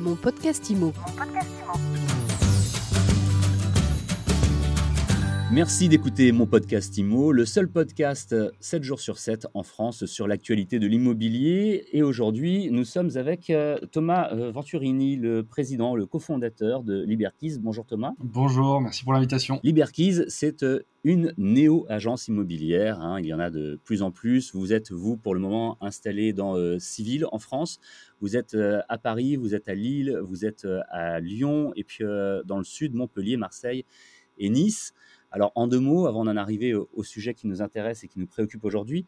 Mon podcast IMO. Merci d'écouter mon podcast IMO, le seul podcast 7 jours sur 7 en France sur l'actualité de l'immobilier. Et aujourd'hui, nous sommes avec euh, Thomas euh, Venturini, le président, le cofondateur de Liberkeys. Bonjour Thomas. Bonjour, merci pour l'invitation. Liberkeys, c'est euh, une néo-agence immobilière. hein. Il y en a de plus en plus. Vous êtes, vous, pour le moment, installé dans euh, six villes en France. Vous êtes euh, à Paris, vous êtes à Lille, vous êtes euh, à Lyon, et puis dans le sud, Montpellier, Marseille et Nice. Alors, en deux mots, avant d'en arriver au, au sujet qui nous intéresse et qui nous préoccupe aujourd'hui,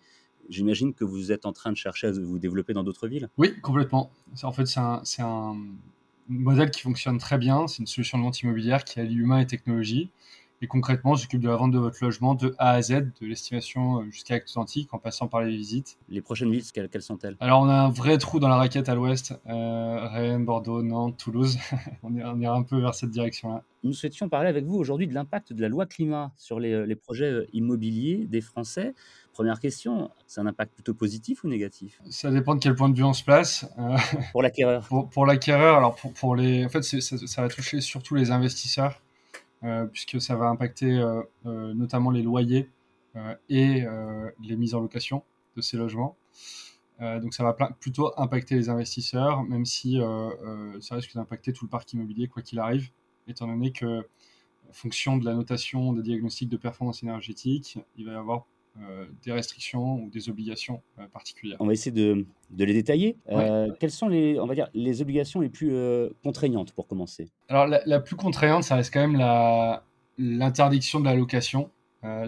j'imagine que vous êtes en train de chercher à vous développer dans d'autres villes. Oui, complètement. En fait, c'est un, modèle qui fonctionne très bien. C'est une solution de vente immobilière qui allie humain et technologie. Et concrètement, j'occupe de la vente de votre logement de A à Z, de l'estimation euh, jusqu'à l'acte authentique, en passant par les visites. Les prochaines villes, quelles, quelles sont-elles? Alors, on a un vrai trou dans la raquette à l'ouest. Euh, Rennes, Bordeaux, Nantes, Toulouse. on, ira un peu vers cette direction-là. Nous souhaitions parler avec vous aujourd'hui de l'impact de la loi climat sur les, les projets euh, immobiliers des Français. Première question, c'est un impact plutôt positif ou négatif? Ça dépend de quel point de vue on se place. Euh, pour l'acquéreur Pour, pour l'acquéreur, alors pour, pour les, en fait, ça, ça va toucher surtout les investisseurs, euh, puisque ça va impacter euh, euh, notamment les loyers euh, et euh, les mises en location de ces logements. Euh, donc ça va plutôt impacter les investisseurs, même si euh, euh, ça risque d'impacter tout le parc immobilier, quoi qu'il arrive, étant donné que, en fonction de la notation des diagnostics de performance énergétique, il va y avoir euh, des restrictions ou des obligations euh, particulières. On va essayer de, de les détailler. Ouais. Quelles sont les, on va dire, les obligations les plus contraignantes pour commencer? Alors, la, la plus contraignante, ça reste quand même l'interdiction de la location.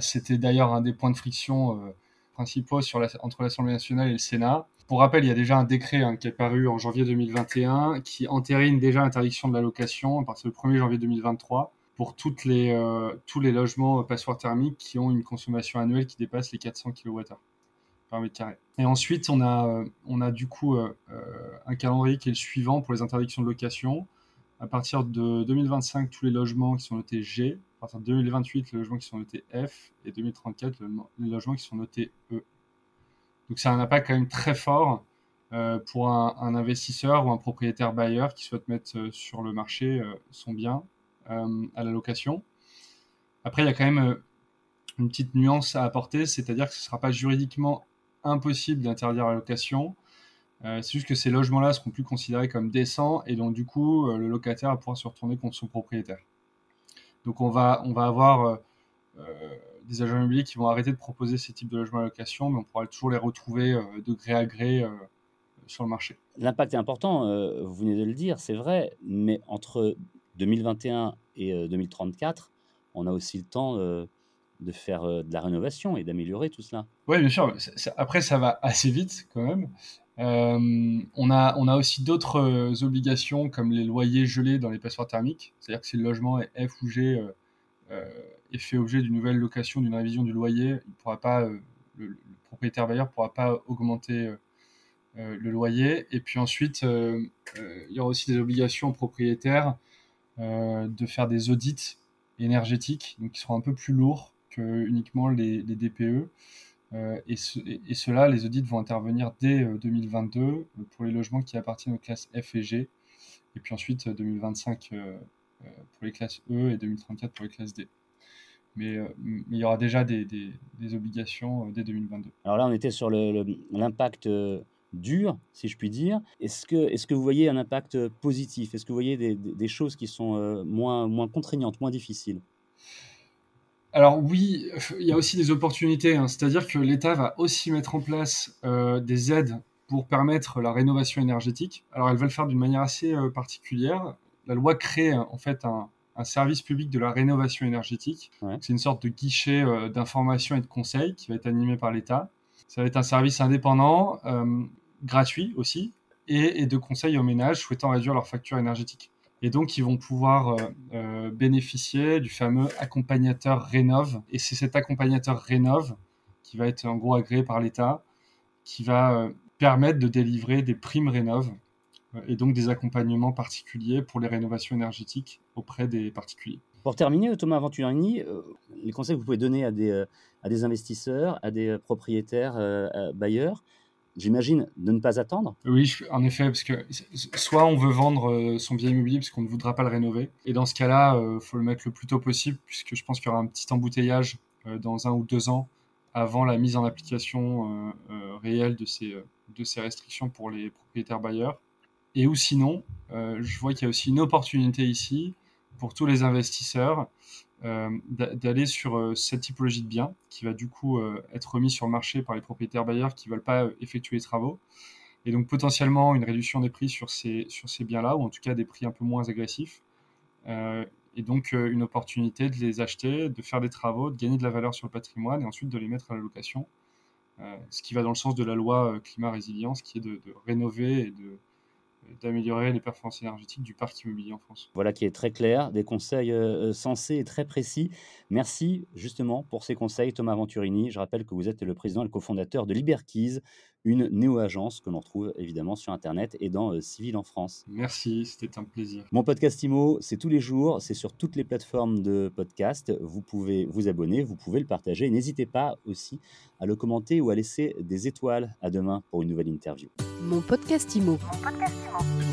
C'était d'ailleurs un des points de friction principaux entre l'Assemblée nationale et le Sénat. Pour rappel, il y a déjà un décret hein, qui est paru en janvier 2021 qui entérine déjà l'interdiction de la location à partir du 1er janvier 2023 pour les, euh, tous les logements passoires thermiques qui ont une consommation annuelle qui dépasse les 400 kWh par mètre carré. Et ensuite, on a, euh, on a du coup euh, un calendrier qui est le suivant pour les interdictions de location. À partir de 2025, tous les logements qui sont notés G. À partir de 2028, les logements qui sont notés F. Et 2034, le- les logements qui sont notés E. Donc, c'est un impact quand même très fort euh, pour un, investisseur ou un propriétaire bailleur qui souhaite mettre euh, sur le marché euh, son bien à la location. Après, il y a quand même une petite nuance à apporter, c'est-à-dire que ce ne sera pas juridiquement impossible d'interdire la location. C'est juste que ces logements-là seront plus considérés comme décents et donc du coup le locataire va pouvoir se retourner contre son propriétaire. Donc on va, on va avoir euh, euh, des agents immobiliers qui vont arrêter de proposer ces types de logements à location, mais on pourra toujours les retrouver euh, de gré à gré sur le marché. L'impact est important, vous venez de le dire, c'est vrai, mais entre 2021 et euh, 2034, on a aussi le temps de faire euh, de la rénovation et d'améliorer tout cela. Oui, bien sûr. Après, ça va assez vite quand même. Euh, on, a, on a aussi d'autres euh, obligations comme les loyers gelés dans les passoires thermiques. C'est-à-dire que si le logement est F ou G euh, est fait objet d'une nouvelle location, d'une révision du loyer, il pourra pas, le, propriétaire bailleur ne pourra pas augmenter le loyer. Et puis ensuite, il y aura aussi des obligations aux propriétaires de faire des audits énergétiques, donc qui seront un peu plus lourds que uniquement les, DPE. Euh, et, ce- et- cela, les audits vont intervenir dès euh, 2022 euh, pour les logements qui appartiennent aux classes F et G, et puis ensuite euh, 2025 euh, euh, pour les classes E et 2034 pour les classes D. Mais, euh, il y aura déjà des, obligations euh, dès 2022. Alors là, on était sur l'impact euh, dur, si je puis dire. Est-ce que, est que vous voyez un impact euh, positif? Est-ce que vous voyez des, des- choses qui sont euh, moins, moins contraignantes, moins difficiles? Alors oui, il y a aussi des opportunités, hein. c'est-à-dire que l'État va aussi mettre en place euh, des aides pour permettre la rénovation énergétique. Alors elle va le faire d'une manière assez euh, particulière. La loi crée euh, en fait un, un service public de la rénovation énergétique. Ouais. C'est une sorte de guichet euh, d'information et de conseil qui va être animé par l'État. Ça va être un service indépendant, gratuit aussi, et, et de conseil aux ménages souhaitant réduire leur facture énergétique. Et donc, ils vont pouvoir euh, euh, bénéficier du fameux accompagnateur Rénov. Et c'est cet accompagnateur Rénov qui va être en gros agréé par l'État, qui va euh, permettre de délivrer des primes Rénov et donc des accompagnements particuliers pour les rénovations énergétiques auprès des particuliers. Pour terminer, Thomas Venturini, les conseils que vous pouvez donner à des, à des investisseurs, à des propriétaires, à bailleurs, j'imagine, de ne pas attendre Oui, en effet, parce que soit on veut vendre son bien immobilier parce qu'on ne voudra pas le rénover, et dans ce cas-là, il faut le mettre le plus tôt possible, puisque je pense qu'il y aura un petit embouteillage dans un ou deux ans avant la mise en application réelle de ces, de ces restrictions pour les propriétaires bailleurs. Et ou sinon, je vois qu'il y a aussi une opportunité ici pour tous les investisseurs euh, d'aller sur euh, cette typologie de bien qui va du coup euh, être remis sur le marché par les propriétaires bailleurs qui ne veulent pas effectuer les travaux. Et donc potentiellement une réduction des prix sur ces, biens-là, ou en tout cas des prix un peu moins agressifs. et donc une opportunité de les acheter, de faire des travaux, de gagner de la valeur sur le patrimoine et ensuite de les mettre à la location. ce qui va dans le sens de la loi climat résilience, qui est de rénover et de, d'améliorer les performances énergétiques du parc immobilier en France. Voilà qui est très clair, des conseils euh, sensés et très précis. Merci justement pour ces conseils, Thomas Venturini. Je rappelle que vous êtes le président et le cofondateur de Liberkeys, une néo-agence que l'on retrouve évidemment sur Internet et dans euh, Civil en France. Merci, c'était un plaisir. Mon podcast IMO, c'est tous les jours, c'est sur toutes les plateformes de podcast. Vous pouvez vous abonner, vous pouvez le partager. N'hésitez pas aussi à le commenter ou à laisser des étoiles. À demain pour une nouvelle interview. Mon podcast IMO. Mon podcast IMO.